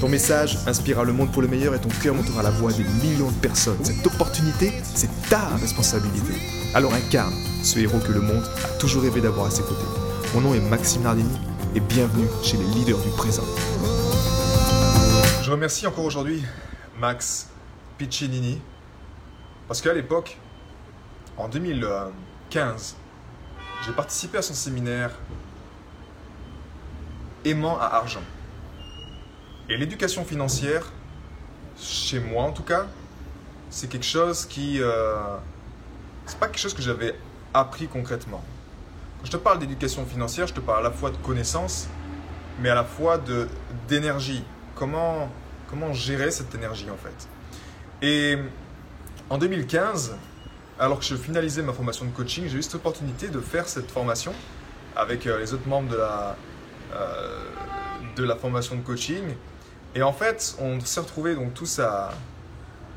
Ton message inspirera le monde pour le meilleur et ton cœur montera la voix des millions de personnes. Cette opportunité, c'est ta responsabilité. Alors incarne ce héros que le monde a toujours rêvé d'avoir à ses côtés. Mon nom est Maxime Nardini et bienvenue chez les leaders du présent. Je remercie encore aujourd'hui Max Piccinini parce qu'à l'époque, en 2015, j'ai participé à son séminaire Aimant à argent. Et l'éducation financière, chez moi en tout cas, c'est quelque chose qui. Euh, c'est pas quelque chose que j'avais appris concrètement. Quand je te parle d'éducation financière, je te parle à la fois de connaissances, mais à la fois d'énergie. Comment, comment gérer cette énergie en fait? Et en 2015, alors que je finalisais ma formation de coaching, j'ai eu cette opportunité de faire cette formation avec euh, les autres membres de la, euh, de la formation de coaching. Et en fait, on s'est retrouvés donc tous à,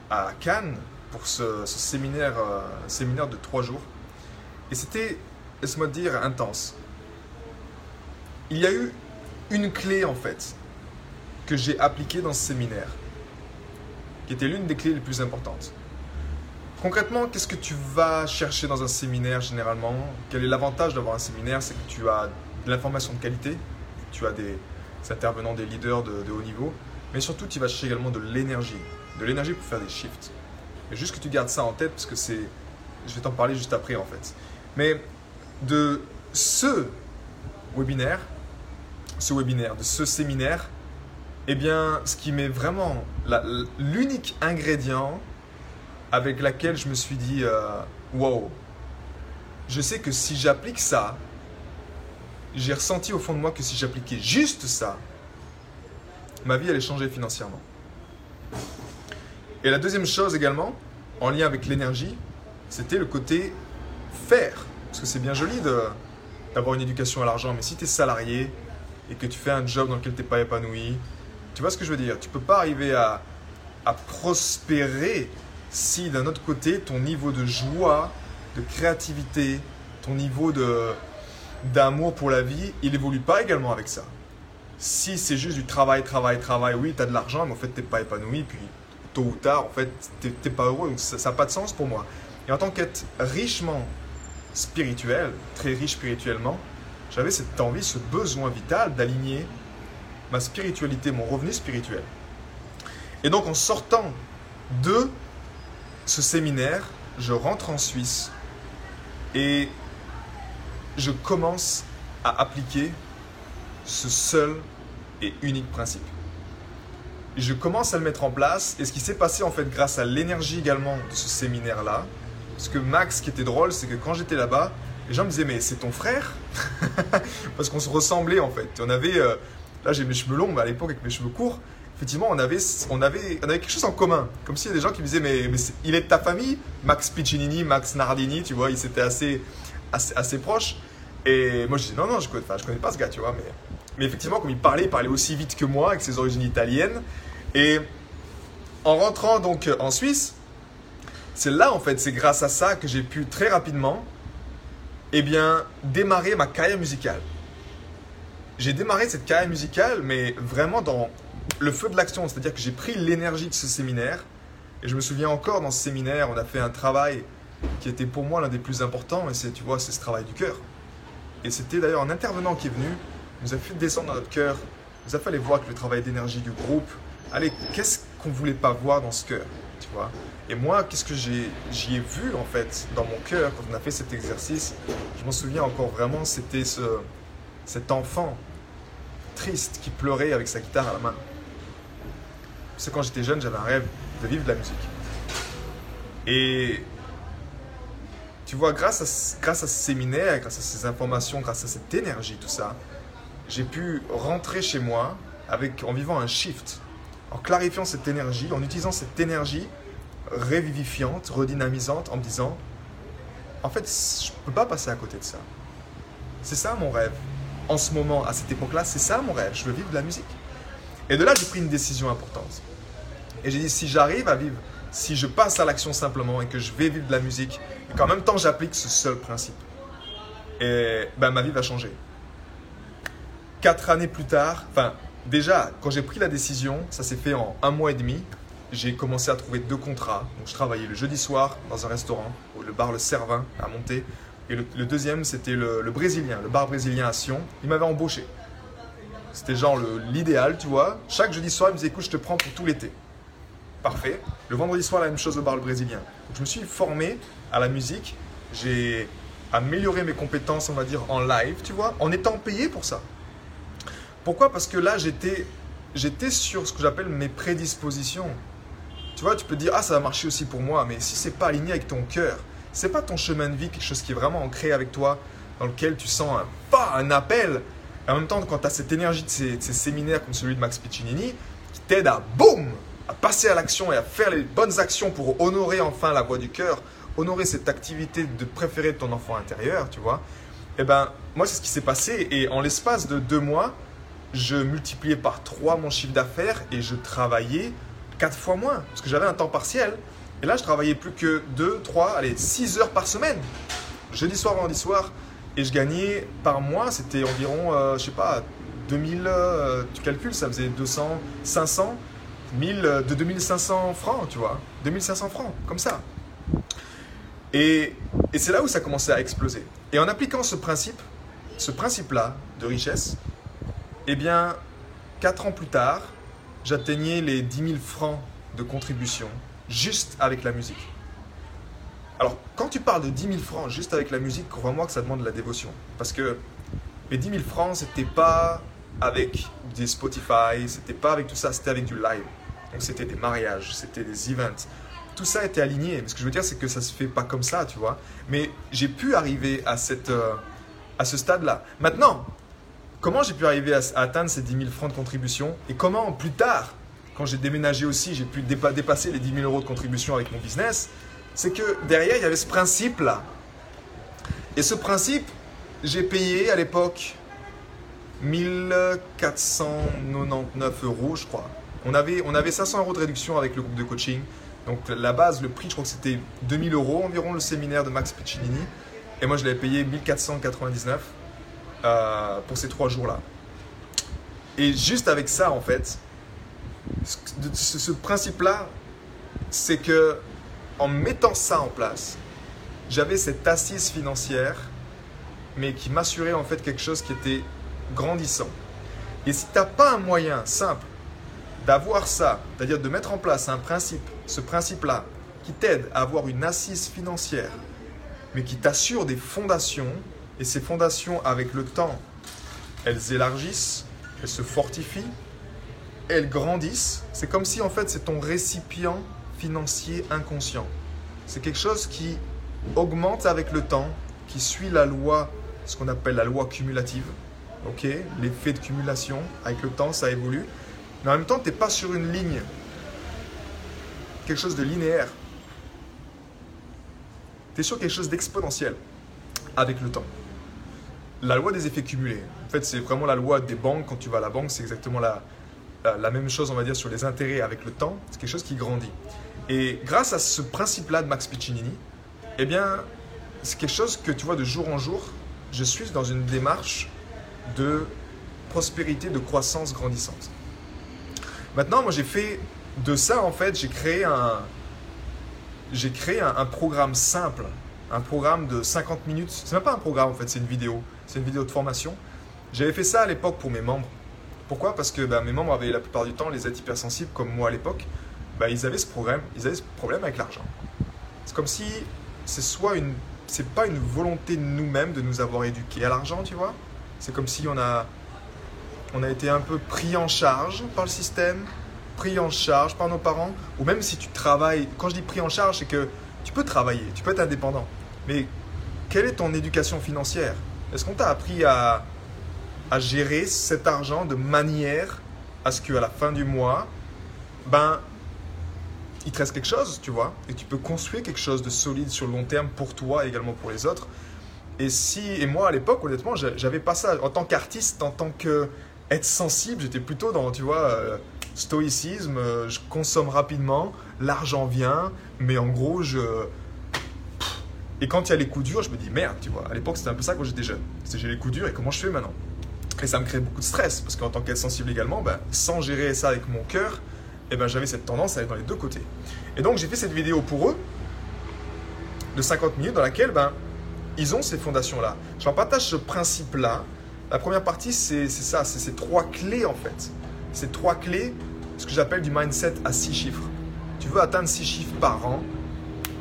à Cannes pour ce, séminaire, euh, séminaire de trois jours. Et c'était, laisse-moi dire, intense. Il y a eu une clé en fait que j'ai appliquée dans ce séminaire, qui était l'une des clés les plus importantes. Concrètement, qu'est-ce que tu vas chercher dans un séminaire généralement? Quel est l'avantage d'avoir un séminaire? C'est que tu as de l'information de qualité, tu as des intervenants, des leaders de, de haut niveau, mais surtout tu vas chercher également de l'énergie, de l'énergie pour faire des shifts. Et juste que tu gardes ça en tête parce que c'est, je vais t'en parler juste après en fait. Mais de ce webinaire, ce webinaire, de ce séminaire, eh bien, ce qui m'est vraiment l'unique ingrédient avec laquelle je me suis dit, euh, wow, je sais que si j'applique ça, j'ai ressenti au fond de moi que si j'appliquais juste ça, ma vie allait changer financièrement. Et la deuxième chose également, en lien avec l'énergie, c'était le côté faire. Parce que c'est bien joli d'avoir une éducation à l'argent, mais si tu es salarié et que tu fais un job dans lequel tu n'es pas épanoui, tu vois ce que je veux dire? Tu peux pas arriver à, à prospérer si d'un autre côté, ton niveau de joie, de créativité, ton niveau d'amour pour la vie, il évolue pas également avec ça. Si c'est juste du travail, travail, travail, oui, tu as de l'argent, mais en fait, tu n'es pas épanoui, puis tôt ou tard, en fait, tu n'es pas heureux, donc ça n'a pas de sens pour moi. Et en tant qu'être richement spirituel, très riche spirituellement, j'avais cette envie, ce besoin vital d'aligner ma spiritualité, mon revenu spirituel. Et donc en sortant de ce séminaire, je rentre en Suisse et je commence à appliquer ce seul et unique principe. Je commence à le mettre en place et ce qui s'est passé en fait grâce à l'énergie également de ce séminaire-là, parce que Max, qui était drôle, c'est que quand j'étais là-bas, les gens me disaient mais c'est ton frère? Parce qu'on se ressemblait en fait. On avait, euh, là j'ai mes cheveux longs, mais à l'époque avec mes cheveux courts, effectivement, on avait, on, avait, on avait quelque chose en commun. Comme s'il y a des gens qui me disaient, mais, mais il est de ta famille? Max Piccinini, Max Nardini, tu vois, ils étaient assez, assez, assez proches. Et moi, je dis, non, non, je connais, je connais pas ce gars, tu vois. Mais, mais effectivement, comme il parlait, il parlait aussi vite que moi, avec ses origines italiennes. Et en rentrant donc en Suisse, c'est là, en fait, c'est grâce à ça que j'ai pu très rapidement, eh bien, démarrer ma carrière musicale. J'ai démarré cette carrière musicale, mais vraiment dans le feu de l'action, c'est-à-dire que j'ai pris l'énergie de ce séminaire, et je me souviens encore dans ce séminaire, on a fait un travail qui était pour moi l'un des plus importants, et c'est, tu vois, c'est ce travail du cœur. Et c'était d'ailleurs un intervenant qui est venu, nous a fait descendre dans notre cœur, nous a aller voir que le travail d'énergie du groupe, allez, qu'est-ce qu'on voulait pas voir dans ce cœur, tu vois? Et moi, qu'est-ce que j'y ai vu en fait dans mon cœur quand on a fait cet exercice? Je m'en souviens encore vraiment, c'était ce, cet enfant triste qui pleurait avec sa guitare à la main. C'est quand j'étais jeune, j'avais un rêve de vivre de la musique. Et tu vois, grâce à, grâce à ce séminaire, grâce à ces informations, grâce à cette énergie, tout ça, j'ai pu rentrer chez moi en vivant un shift. en clarifiant cette énergie, en utilisant cette énergie révivifiante, redynamisante, en me disant, en fait, je ne peux pas passer à côté de ça. C'est ça mon rêve. En ce moment, à cette époque-là, c'est ça mon rêve. Je veux vivre de la musique. Et de là, j'ai pris une décision importante. Et j'ai dit, si j'arrive à vivre, si je passe à l'action simplement et que je vais vivre de la musique, et qu'en même temps j'applique ce seul principe, ben, ma vie va changer. Quatre années plus tard, enfin, déjà, quand j'ai pris la décision, ça s'est fait en un mois et demi, j'ai commencé à trouver deux contrats. Donc, je travaillais le jeudi soir dans un restaurant, le bar Le Cervin à Monter. Et le, deuxième, c'était le, Brésilien, le bar brésilien à Sion. Il m'avait embauché. C'était genre l'idéal, tu vois. Chaque jeudi soir, il me disait écoute, je te prends pour tout l'été. Parfait. Le vendredi soir, la même chose au bar Le Brésilien. Donc, je me suis formé à la musique. J'ai amélioré mes compétences, on va dire, en live, tu vois, en étant payé pour ça. Pourquoi? Parce que là, j'étais, j'étais sur ce que j'appelle mes prédispositions. Tu vois, tu peux dire, ah, ça va marcher aussi pour moi, mais si c'est pas aligné avec ton cœur, c'est pas ton chemin de vie, quelque chose qui est vraiment ancré avec toi, dans lequel tu sens un pas, un appel. Et en même temps, quand tu as cette énergie de ces, séminaires comme celui de Max Piccinini, qui t'aide à boum, à passer à l'action et à faire les bonnes actions pour honorer enfin la voix du cœur, honorer cette activité de préférer de ton enfant intérieur, tu vois. Eh ben, moi, c'est ce qui s'est passé. Et en l'espace de deux mois, je multipliais par 3 mon chiffre d'affaires et je travaillais 4 fois moins parce que j'avais un temps partiel. Et là, je travaillais plus que 2, 3, allez, 6 heures par semaine. Jeudi soir, vendredi soir. Et je gagnais par mois, c'était environ, euh, je sais pas, 2000, euh, tu calcules, ça faisait 200, 500, 1000, de 2500 francs, tu vois. 2500 francs, comme ça. Et, et c'est là où ça commençait à exploser. Et en appliquant ce principe, ce principe-là de richesse, eh bien, 4 ans plus tard, j'atteignais les 10 000 francs de contribution juste avec la musique. Alors, quand tu parles de 10 000 francs juste avec la musique, crois-moi que ça demande de la dévotion. Parce que les 10 000 francs, c'était pas avec des Spotify, c'était pas avec tout ça, c'était avec du live. Donc, c'était des mariages, c'était des events. Tout ça était aligné. Mais ce que je veux dire, c'est que ça se fait pas comme ça, tu vois. Mais j'ai pu arriver à, cette, euh, à ce stade-là. Maintenant, Comment j'ai pu arriver à, atteindre ces 10 000 francs de contribution et comment plus tard, quand j'ai déménagé aussi, j'ai pu dépasser les 10 000 euros de contribution avec mon business, c'est que derrière, il y avait ce principe-là. Et ce principe, j'ai payé à l'époque 1499 euros, je crois. On avait, on avait 500 euros de réduction avec le groupe de coaching. Donc la base, le prix, je crois que c'était 2000 euros environ le séminaire de Max Piccinini. Et moi, je l'avais payé 1499. Euh, pour ces trois jours-là. Et juste avec ça, en fait, ce, ce principe-là, c'est que en mettant ça en place, j'avais cette assise financière, mais qui m'assurait en fait quelque chose qui était grandissant. Et si tu n'as pas un moyen simple d'avoir ça, c'est-à-dire de mettre en place un principe, ce principe-là, qui t'aide à avoir une assise financière, mais qui t'assure des fondations, et ces fondations, avec le temps, elles élargissent, elles se fortifient, elles grandissent. C'est comme si en fait c'est ton récipient financier inconscient. C'est quelque chose qui augmente avec le temps, qui suit la loi, ce qu'on appelle la loi cumulative. Ok L'effet de cumulation, avec le temps, ça évolue. Mais en même temps, tu n'es pas sur une ligne, quelque chose de linéaire. Tu es sur quelque chose d'exponentiel avec le temps la loi des effets cumulés. En fait, c'est vraiment la loi des banques. Quand tu vas à la banque, c'est exactement la, la, même chose, on va dire, sur les intérêts avec le temps. C'est quelque chose qui grandit. Et grâce à ce principe-là de Max Piccinini, eh bien, c'est quelque chose que tu vois de jour en jour, je suis dans une démarche de prospérité, de croissance grandissante. Maintenant, moi, j'ai fait de ça, en fait, j'ai créé un, j'ai créé un, un programme simple, un programme de 50 minutes. C'est même pas un programme, en fait, c'est une vidéo c'est une vidéo de formation. J'avais fait ça à l'époque pour mes membres. Pourquoi? Parce que bah, mes membres avaient la plupart du temps les êtres hypersensibles, comme moi à l'époque. Bah, ils avaient ce problème, ils avaient ce problème avec l'argent. C'est comme si c'est soit une, c'est pas une volonté de nous-mêmes de nous avoir éduqués à l'argent, tu vois. C'est comme si on a, on a été un peu pris en charge par le système, pris en charge par nos parents, ou même si tu travailles. Quand je dis pris en charge, c'est que tu peux travailler, tu peux être indépendant, mais quelle est ton éducation financière? Est-ce qu'on t'a appris à, gérer cet argent de manière à ce qu'à la fin du mois, ben, il te reste quelque chose, tu vois, et tu peux construire quelque chose de solide sur le long terme pour toi et également pour les autres. Et si, et moi à l'époque, honnêtement, j'avais pas ça. En tant qu'artiste, en tant que être sensible, j'étais plutôt dans, tu vois, euh, stoïcisme, euh, je consomme rapidement, l'argent vient, mais en gros, je. Et quand il y a les coups durs, je me dis merde, tu vois. À l'époque, c'était un peu ça quand j'étais jeune. C'est j'ai les coups durs et comment je fais maintenant? Et ça me crée beaucoup de stress, parce qu'en tant qu'être sensible également, ben, sans gérer ça avec mon cœur, eh ben, j'avais cette tendance à aller dans les deux côtés. Et donc, j'ai fait cette vidéo pour eux, de 50 minutes, dans laquelle ben, ils ont ces fondations-là. Je leur partage ce principe-là. La première partie, c'est ça, c'est ces trois clés en fait. Ces trois clés, ce que j'appelle du mindset à six chiffres. Tu veux atteindre six chiffres par an,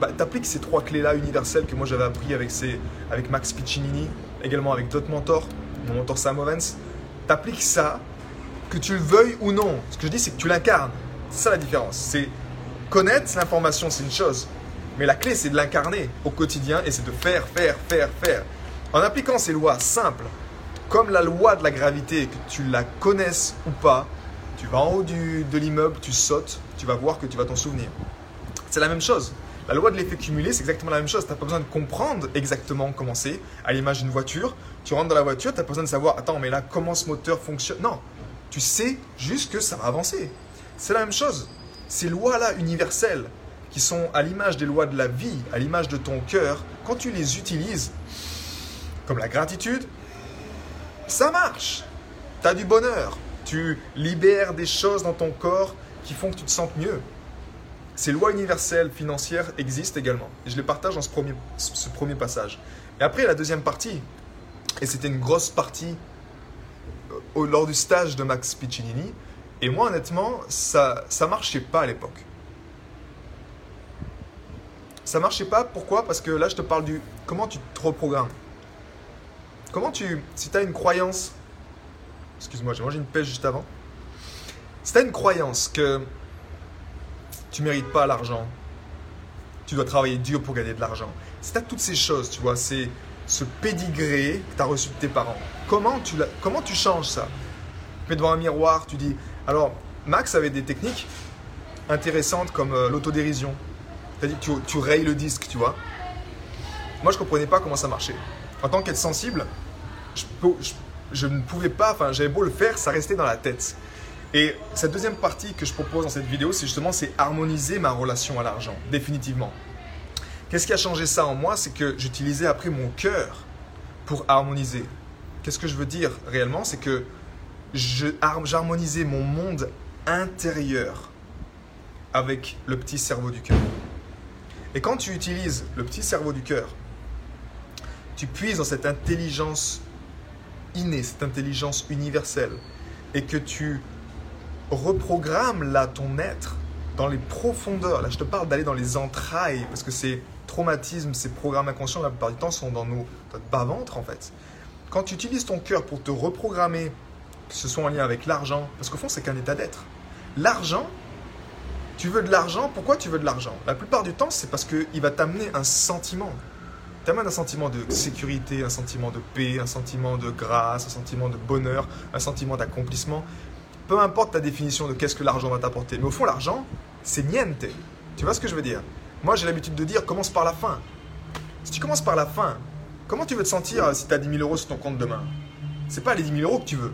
bah, tu appliques ces trois clés-là universelles que moi j'avais appris avec, Max Piccinini, également avec d'autres mentors, mon mentor Sam Owens. Tu appliques ça, que tu le veuilles ou non. Ce que je dis, c'est que tu l'incarnes. C'est ça la différence. C'est connaître l'information, c'est une chose. Mais la clé, c'est de l'incarner au quotidien et c'est de faire, faire, faire, faire. En appliquant ces lois simples, comme la loi de la gravité, que tu la connaisses ou pas, tu vas en haut de l'immeuble, tu sautes, tu vas voir que tu vas t'en souvenir. C'est la même chose. La loi de l'effet cumulé, c'est exactement la même chose. Tu n'as pas besoin de comprendre exactement comment c'est. À l'image d'une voiture, tu rentres dans la voiture, tu n'as pas besoin de savoir, attends, mais là, comment ce moteur fonctionne? Non, tu sais juste que ça va avancer. C'est la même chose. Ces lois-là universelles, qui sont à l'image des lois de la vie, à l'image de ton cœur, quand tu les utilises, comme la gratitude, ça marche. Tu as du bonheur. Tu libères des choses dans ton corps qui font que tu te sens mieux. Ces lois universelles financières existent également. Et je les partage dans ce premier, passage. Et après, la deuxième partie, et c'était une grosse partie euh, lors du stage de Max Piccinini, et moi honnêtement, ça ne marchait pas à l'époque. Ça marchait pas, pourquoi? Parce que là, je te parle du comment tu te reprogrammes? Comment tu. Si tu as une croyance. Excuse-moi, j'ai mangé une pêche juste avant. Si tu as une croyance que tu mérites pas l'argent, tu dois travailler dur pour gagner de l'argent. Tu as toutes ces choses, tu vois, c'est ce pédigré que tu as reçu de tes parents. Comment tu, comment tu changes ça? Tu mets devant un miroir, tu dis. Alors, Max avait des techniques intéressantes comme euh, l'autodérision. C'est-à-dire que tu, tu rayes le disque, tu vois. Moi, je comprenais pas comment ça marchait. En tant qu'être sensible, je, je, ne pouvais pas, enfin, j'avais beau le faire, ça restait dans la tête. Et cette deuxième partie que je propose dans cette vidéo, c'est justement c'est harmoniser ma relation à l'argent, définitivement. Qu'est-ce qui a changé ça en moi? C'est que j'utilisais après mon cœur pour harmoniser. Qu'est-ce que je veux dire réellement? C'est que j'harmonisais mon monde intérieur avec le petit cerveau du cœur. Et quand tu utilises le petit cerveau du cœur, tu puises dans cette intelligence innée, cette intelligence universelle, et que tu reprogrammes là ton être dans les profondeurs. Là, je te parle d'aller dans les entrailles, parce que ces traumatismes, ces programmes inconscients, la plupart du temps, sont dans nos bas-ventre, en fait. Quand tu utilises ton cœur pour te reprogrammer, que ce soit en lien avec l'argent, parce qu'au fond, c'est qu'un état d'être. L'argent, tu veux de l'argent, pourquoi tu veux de l'argent? La plupart du temps, c'est parce qu'il va t'amener un sentiment. T'amène un sentiment de sécurité, un sentiment de paix, un sentiment de grâce, un sentiment de bonheur, un sentiment d'accomplissement. Peu importe ta définition de qu'est-ce que l'argent va t'apporter. Mais au fond, l'argent, c'est niente. Tu vois ce que je veux dire? Moi, j'ai l'habitude de dire commence par la fin. Si tu commences par la fin, comment tu veux te sentir si tu as 10 000 euros sur ton compte demain? C'est pas les 10 000 euros que tu veux.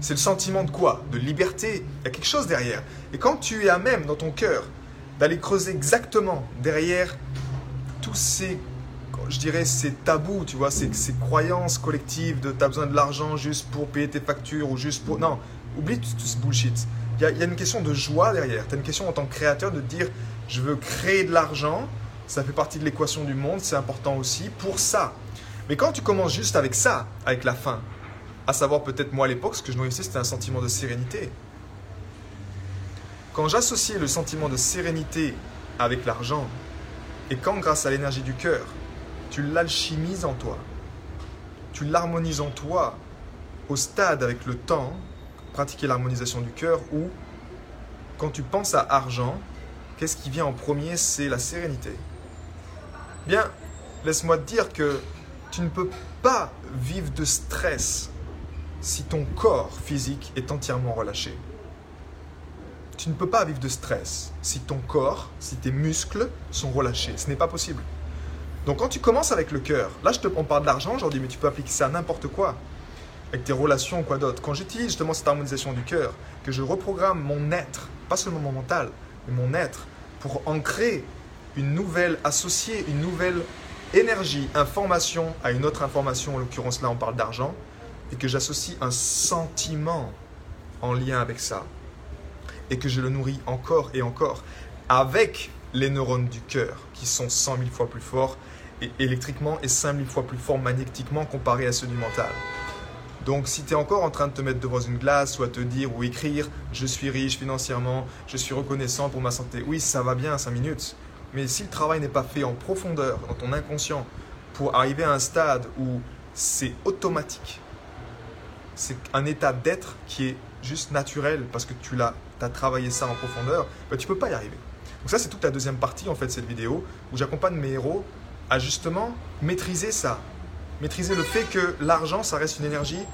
C'est le sentiment de quoi? De liberté. Il y a quelque chose derrière. Et quand tu es à même dans ton cœur d'aller creuser exactement derrière tous ces, je dirais, ces tabous, tu vois, ces, ces croyances collectives de tu as besoin de l'argent juste pour payer tes factures ou juste pour. Non, oublie tout, ce bullshit. Il y, a, une question de joie derrière. Tu as une question en tant que créateur de dire je veux créer de l'argent, ça fait partie de l'équation du monde, c'est important aussi pour ça. Mais quand tu commences juste avec ça, avec la fin, à savoir peut-être moi à l'époque, ce que je nourrissais, c'était un sentiment de sérénité. Quand j'associais le sentiment de sérénité avec l'argent, et quand grâce à l'énergie du cœur, tu l'alchimises en toi, tu l'harmonises en toi au stade avec le temps, pratiquer l'harmonisation du cœur, où quand tu penses à argent, qu'est-ce qui vient en premier C'est la sérénité. Bien, laisse-moi te dire que tu ne peux pas vivre de stress si ton corps physique est entièrement relâché. tu ne peux pas vivre de stress si ton corps, si tes muscles sont relâchés. Ce n'est pas possible. Donc quand tu commences avec le cœur, là je te, on parle de l'argent aujourd'hui, mais tu peux appliquer ça à n'importe quoi. Avec tes relations ou quoi d'autre. Quand j'utilise justement cette harmonisation du cœur, que je reprogramme mon être, pas seulement mon mental, mais mon être, pour ancrer une nouvelle associée, une nouvelle énergie, information à une autre information, en l'occurrence là on parle d'argent, et que j'associe un sentiment en lien avec ça, et que je le nourris encore et encore avec les neurones du cœur qui sont 100 000 fois plus forts électriquement et 5 000 fois plus forts magnétiquement comparé à ceux du mental. Donc si tu es encore en train de te mettre devant une glace ou à te dire ou écrire je suis riche financièrement, je suis reconnaissant pour ma santé, oui ça va bien 5 minutes, mais si le travail n'est pas fait en profondeur dans ton inconscient pour arriver à un stade où c'est automatique, c'est un état d'être qui est juste naturel parce que tu l'as as travaillé ça en profondeur, ben, tu peux pas y arriver. Donc ça c'est toute la deuxième partie en fait de cette vidéo où j'accompagne mes héros à justement maîtriser ça, maîtriser le fait que l'argent ça reste une énergie,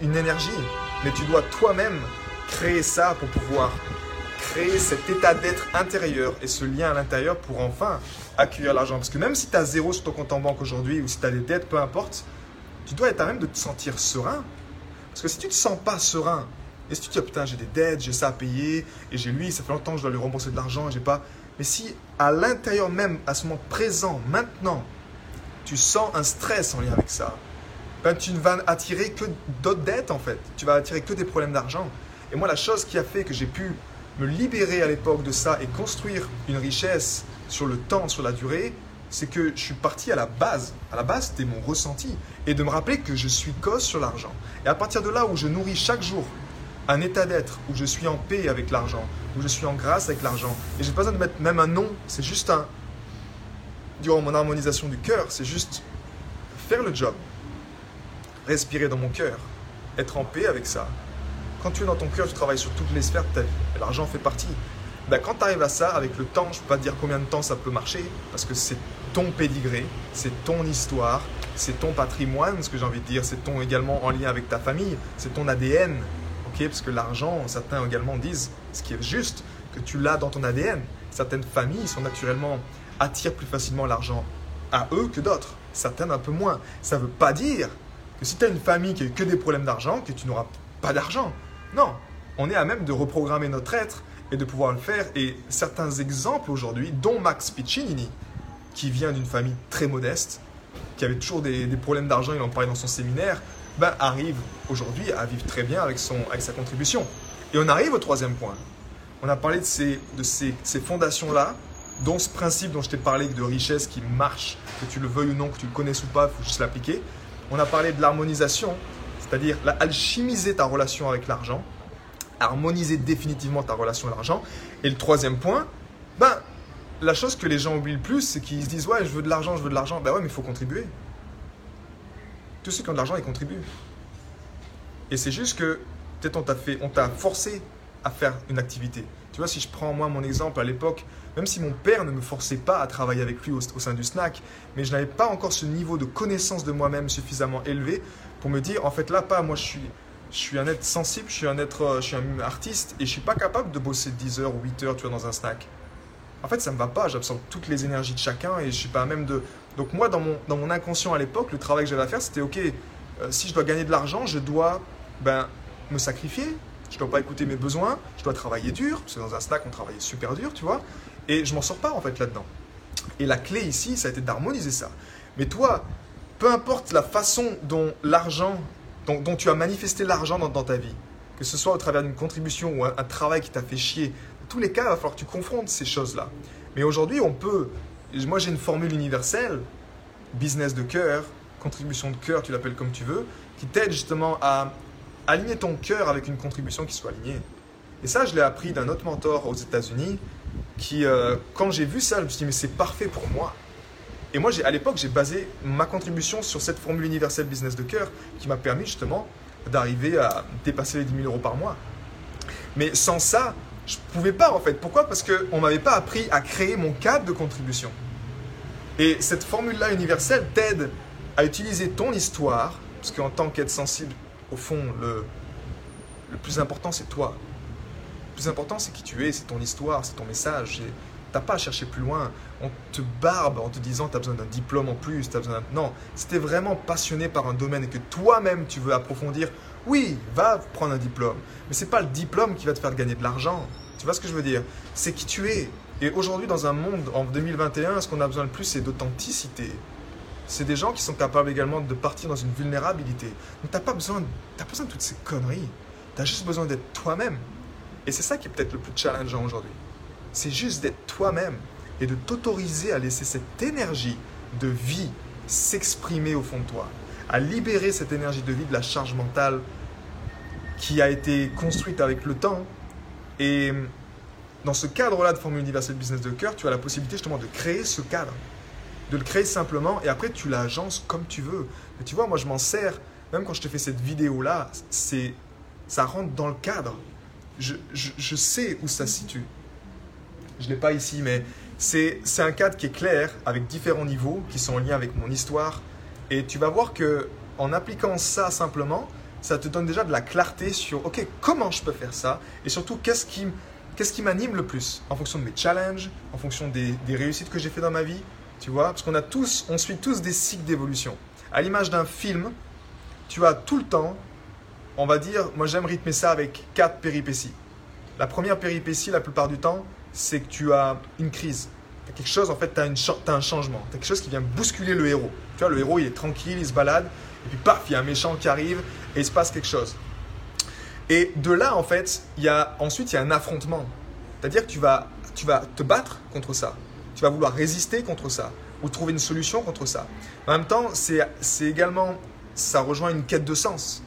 une énergie, mais tu dois toi-même créer ça pour pouvoir créer cet état d'être intérieur et ce lien à l'intérieur pour enfin accueillir l'argent. Parce que même si tu as zéro sur ton compte en banque aujourd'hui ou si tu as des dettes, peu importe, tu dois être à même de te sentir serein. Parce que si tu ne te sens pas serein, et si tu te dis, oh, putain, j'ai des dettes, j'ai ça à payer, et j'ai lui, ça fait longtemps que je dois lui rembourser de l'argent, j'ai pas. Mais si à l'intérieur même, à ce moment présent, maintenant, tu sens un stress en lien avec ça, ben tu ne vas attirer que d'autres dettes en fait. Tu vas attirer que des problèmes d'argent. Et moi, la chose qui a fait que j'ai pu me libérer à l'époque de ça et construire une richesse sur le temps, sur la durée, c'est que je suis parti à la base. À la base, c'était mon ressenti. Et de me rappeler que je suis cause sur l'argent. Et à partir de là où je nourris chaque jour un état d'être, où je suis en paix avec l'argent, où je suis en grâce avec l'argent, et j'ai pas besoin de mettre même un nom, c'est juste un. Durant mon harmonisation du cœur, c'est juste faire le job, respirer dans mon cœur, être en paix avec ça. Quand tu es dans ton cœur, tu travailles sur toutes les sphères de ta vie. L'argent fait partie. Ben, quand tu arrives à ça, avec le temps, je ne peux pas te dire combien de temps ça peut marcher, parce que c'est ton pédigré, c'est ton histoire, c'est ton patrimoine, ce que j'ai envie de dire, c'est ton également en lien avec ta famille, c'est ton ADN, ok? Parce que l'argent, certains également disent, ce qui est juste, que tu l'as dans ton ADN. Certaines familles sont naturellement attirent plus facilement l'argent à eux que d'autres, certaines un peu moins. Ça ne veut pas dire que si tu as une famille qui a que des problèmes d'argent, que tu n'auras pas d'argent. Non, on est à même de reprogrammer notre être et de pouvoir le faire. Et certains exemples aujourd'hui, dont Max Piccinini, qui vient d'une famille très modeste, qui avait toujours des, problèmes d'argent, il en parlait dans son séminaire, ben, arrive aujourd'hui à vivre très bien avec, son, avec sa contribution. Et on arrive au troisième point. On a parlé de ces, de ces, ces fondations-là, dont ce principe dont je t'ai parlé de richesse qui marche, que tu le veuilles ou non, que tu le connaisses ou pas, il faut juste l'appliquer. On a parlé de l'harmonisation, c'est-à-dire alchimiser ta relation avec l'argent, harmoniser définitivement ta relation à l'argent. Et le troisième point, ben, la chose que les gens oublient le plus, c'est qu'ils se disent Ouais, je veux de l'argent, je veux de l'argent. Ben ouais, mais il faut contribuer. Tous ceux qui ont de l'argent, ils contribuent. Et c'est juste que peut-être on t'a forcé à faire une activité. Tu vois, si je prends moi mon exemple à l'époque, même si mon père ne me forçait pas à travailler avec lui au, sein du snack, mais je n'avais pas encore ce niveau de connaissance de moi-même suffisamment élevé pour me dire, en fait là, pas, moi je suis, je suis un être sensible, je suis un être, euh, je suis un artiste et je suis pas capable de bosser 10 heures ou 8 heures, tu vois, dans un snack. En fait, ça me va pas, j'absorbe toutes les énergies de chacun et je suis pas à même de... Donc moi, dans mon, dans mon inconscient à l'époque, le travail que j'avais à faire, c'était, ok, euh, si je dois gagner de l'argent, je dois ben, me sacrifier, je dois pas écouter mes besoins, je dois travailler dur, parce que dans un snack, on travaillait super dur, tu vois, et je m'en sors pas en fait là-dedans. Et la clé ici, ça a été d'harmoniser ça. Mais toi, peu importe la façon dont l'argent, dont, tu as manifesté l'argent dans, ta vie, que ce soit au travers d'une contribution ou un, travail qui t'a fait chier, dans tous les cas, il va falloir que tu confrontes ces choses-là. Mais aujourd'hui, on peut, moi j'ai une formule universelle, business de cœur, contribution de cœur, tu l'appelles comme tu veux, qui t'aide justement à aligner ton cœur avec une contribution qui soit alignée. Et ça, je l'ai appris d'un autre mentor aux États-Unis qui, euh, quand j'ai vu ça, je me suis dit, mais c'est parfait pour moi. Et moi, à l'époque, j'ai basé ma contribution sur cette formule universelle business de cœur qui m'a permis justement d'arriver à dépasser les 10 000 euros par mois. Mais sans ça, je ne pouvais pas en fait. Pourquoi? Parce qu'on ne m'avait pas appris à créer mon cadre de contribution. Et cette formule-là universelle t'aide à utiliser ton histoire, parce qu'en tant qu'être sensible, au fond, le, le plus important, c'est toi. plus important, c'est qui tu es, c'est ton histoire, c'est ton message. T'as pas à chercher plus loin. On te barbe en te disant tu as besoin d'un diplôme en plus. As besoin non, si tu es vraiment passionné par un domaine et que toi-même tu veux approfondir, oui, va prendre un diplôme. Mais c'est pas le diplôme qui va te faire gagner de l'argent. Tu vois ce que je veux dire? C'est qui tu es. Et aujourd'hui, dans un monde en 2021, ce qu'on a besoin le plus, c'est d'authenticité. C'est des gens qui sont capables également de partir dans une vulnérabilité. Donc, tu n'as pas, besoin, pas besoin de toutes ces conneries. Tu as juste besoin d'être toi-même. Et c'est ça qui est peut-être le plus challengeant aujourd'hui. C'est juste d'être toi-même et de t'autoriser à laisser cette énergie de vie s'exprimer au fond de toi, à libérer cette énergie de vie de la charge mentale qui a été construite avec le temps. Et dans ce cadre-là de Formule universelle business de cœur, tu as la possibilité justement de créer ce cadre, de le créer simplement et après tu l'agences comme tu veux. Mais tu vois, moi je m'en sers, même quand je te fais cette vidéo-là, c'est ça rentre dans le cadre. Je, je sais où ça se situe je ne l'ai pas ici, mais c'est un cadre qui est clair avec différents niveaux qui sont en lien avec mon histoire. Et tu vas voir que en appliquant ça simplement, ça te donne déjà de la clarté sur OK, comment je peux faire ça? Et surtout qu'est-ce qui qu'est-ce qui m'anime le plus? En fonction de mes challenges, en fonction des, des réussites que j'ai fait dans ma vie, tu vois, parce qu'on a tous on suit tous des cycles d'évolution. À l'image d'un film, tu as tout le temps, on va dire, moi j'aime rythmer ça avec quatre péripéties. La première péripétie, la plupart du temps, c'est que tu as une crise. Tu as quelque chose, en fait, un changement. Tu as quelque chose qui vient bousculer le héros. Tu vois, le héros, il est tranquille, il se balade, et puis paf, il y a un méchant qui arrive, et il se passe quelque chose. Et de là, en fait, il y a, ensuite, il y a un affrontement. C'est-à-dire que tu vas, tu vas te battre contre ça. Tu vas vouloir résister contre ça, ou trouver une solution contre ça. En même temps, c'est également, ça rejoint une quête de sens.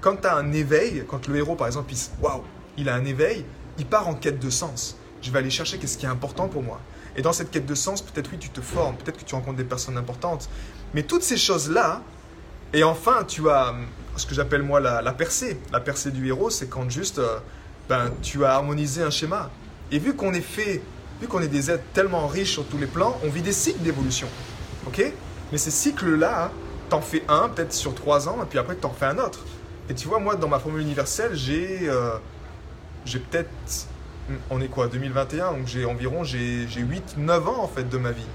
Quand tu as un éveil, quand le héros, par exemple, il, waouh, il a un éveil, il part en quête de sens je vais aller chercher qu'est-ce qui est important pour moi. Et dans cette quête de sens, peut-être oui, tu te formes, peut-être que tu rencontres des personnes importantes. Mais toutes ces choses-là, et enfin, tu as hum, ce que j'appelle moi la, percée. La percée du héros, c'est quand juste euh, ben, tu as harmonisé un schéma. Et vu qu'on est fait, vu qu'on est des êtres tellement riches sur tous les plans, on vit des cycles d'évolution. Ok? Mais ces cycles-là, t'en fais un peut-être sur trois ans, et puis après, t'en fais un autre. Et tu vois, moi, dans ma formule universelle, j'ai euh, j'ai peut-être on est quoi 2021 donc j'ai environ j'ai 8 9 ans en fait de ma vie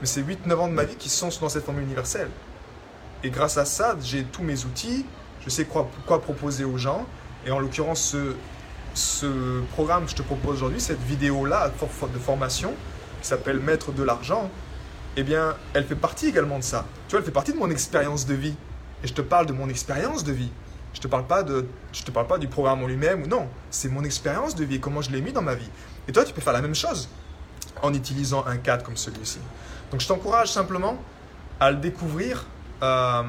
mais c'est 8 9 ans de ma vie qui sont dans cette formule universelle et grâce à ça j'ai tous mes outils je sais quoi, quoi proposer aux gens et en l'occurrence ce, ce programme que je te propose aujourd'hui cette vidéo là de formation qui s'appelle Maître de l'argent eh bien elle fait partie également de ça tu vois elle fait partie de mon expérience de vie et je te parle de mon expérience de vie je te parle pas te parle pas du programme en lui-même ou non. C'est mon expérience de vie, comment je l'ai mis dans ma vie. Et toi, tu peux faire la même chose en utilisant un cadre comme celui-ci. Donc, je t'encourage simplement à le découvrir. Euh,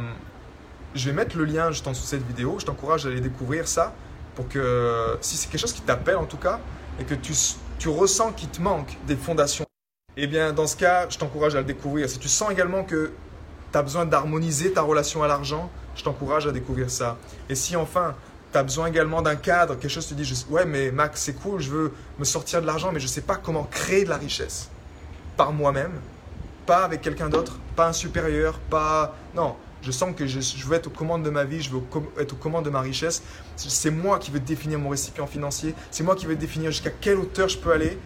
je vais mettre le lien juste en dessous de cette vidéo. Je t'encourage à aller découvrir ça pour que, si c'est quelque chose qui t'appelle en tout cas, et que tu, tu ressens qu'il te manque des fondations, eh bien, dans ce cas, je t'encourage à le découvrir. Si tu sens également que tu as besoin d'harmoniser ta relation à l'argent, je t'encourage à découvrir ça. Et si enfin, tu as besoin également d'un cadre, quelque chose te dit, je, ouais, mais Max, c'est cool, je veux me sortir de l'argent, mais je ne sais pas comment créer de la richesse. Par moi-même, pas avec quelqu'un d'autre, pas un supérieur, pas... Non, je sens que je, veux être aux commandes de ma vie, je veux être aux commandes de ma richesse. C'est moi qui veux définir mon récipient financier, c'est moi qui veux définir jusqu'à quelle hauteur je peux aller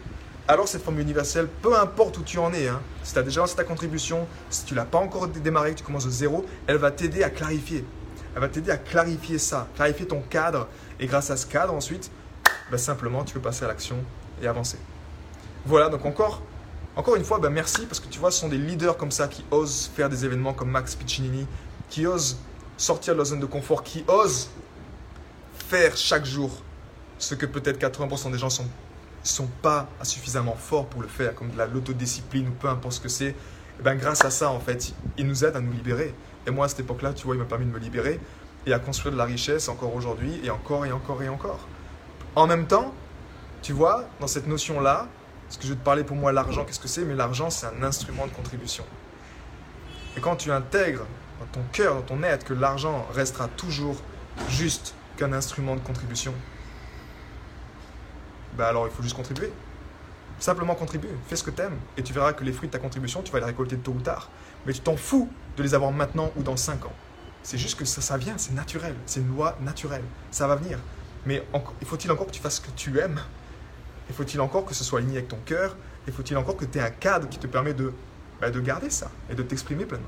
alors cette formule universelle, peu importe où tu en es, hein, si tu as déjà lancé ta contribution, si tu l'as pas encore démarré, que tu commences de zéro, elle va t'aider à clarifier. Elle va t'aider à clarifier ça, clarifier ton cadre. Et grâce à ce cadre, ensuite, bah, simplement, tu peux passer à l'action et avancer. Voilà, donc encore, encore une fois, bah, merci parce que tu vois, ce sont des leaders comme ça qui osent faire des événements comme Max Piccinini, qui osent sortir de leur zone de confort, qui osent faire chaque jour ce que peut-être 80% des gens sont sont pas suffisamment forts pour le faire, comme de l'autodiscipline ou peu importe ce que c'est, eh ben grâce à ça, en fait, ils nous aident à nous libérer. Et moi, à cette époque-là, tu vois, il m'a permis de me libérer et à construire de la richesse encore aujourd'hui et encore et encore et encore. En même temps, tu vois, dans cette notion-là, ce que je veux te parler pour moi, l'argent, qu'est-ce que c'est? Mais l'argent, c'est un instrument de contribution. Et quand tu intègres dans ton cœur, dans ton être, que l'argent restera toujours juste qu'un instrument de contribution, bah alors il faut juste contribuer. Simplement contribuer, fais ce que tu aimes et tu verras que les fruits de ta contribution, tu vas les récolter tôt ou tard. Mais tu t'en fous de les avoir maintenant ou dans 5 ans. C'est juste que ça, vient, c'est naturel, c'est une loi naturelle, ça va venir. Mais il faut-il encore que tu fasses ce que tu aimes? Et faut-il encore que ce soit aligné avec ton cœur? Et faut-il encore que tu aies un cadre qui te permet de, bah, de garder ça et de t'exprimer pleinement?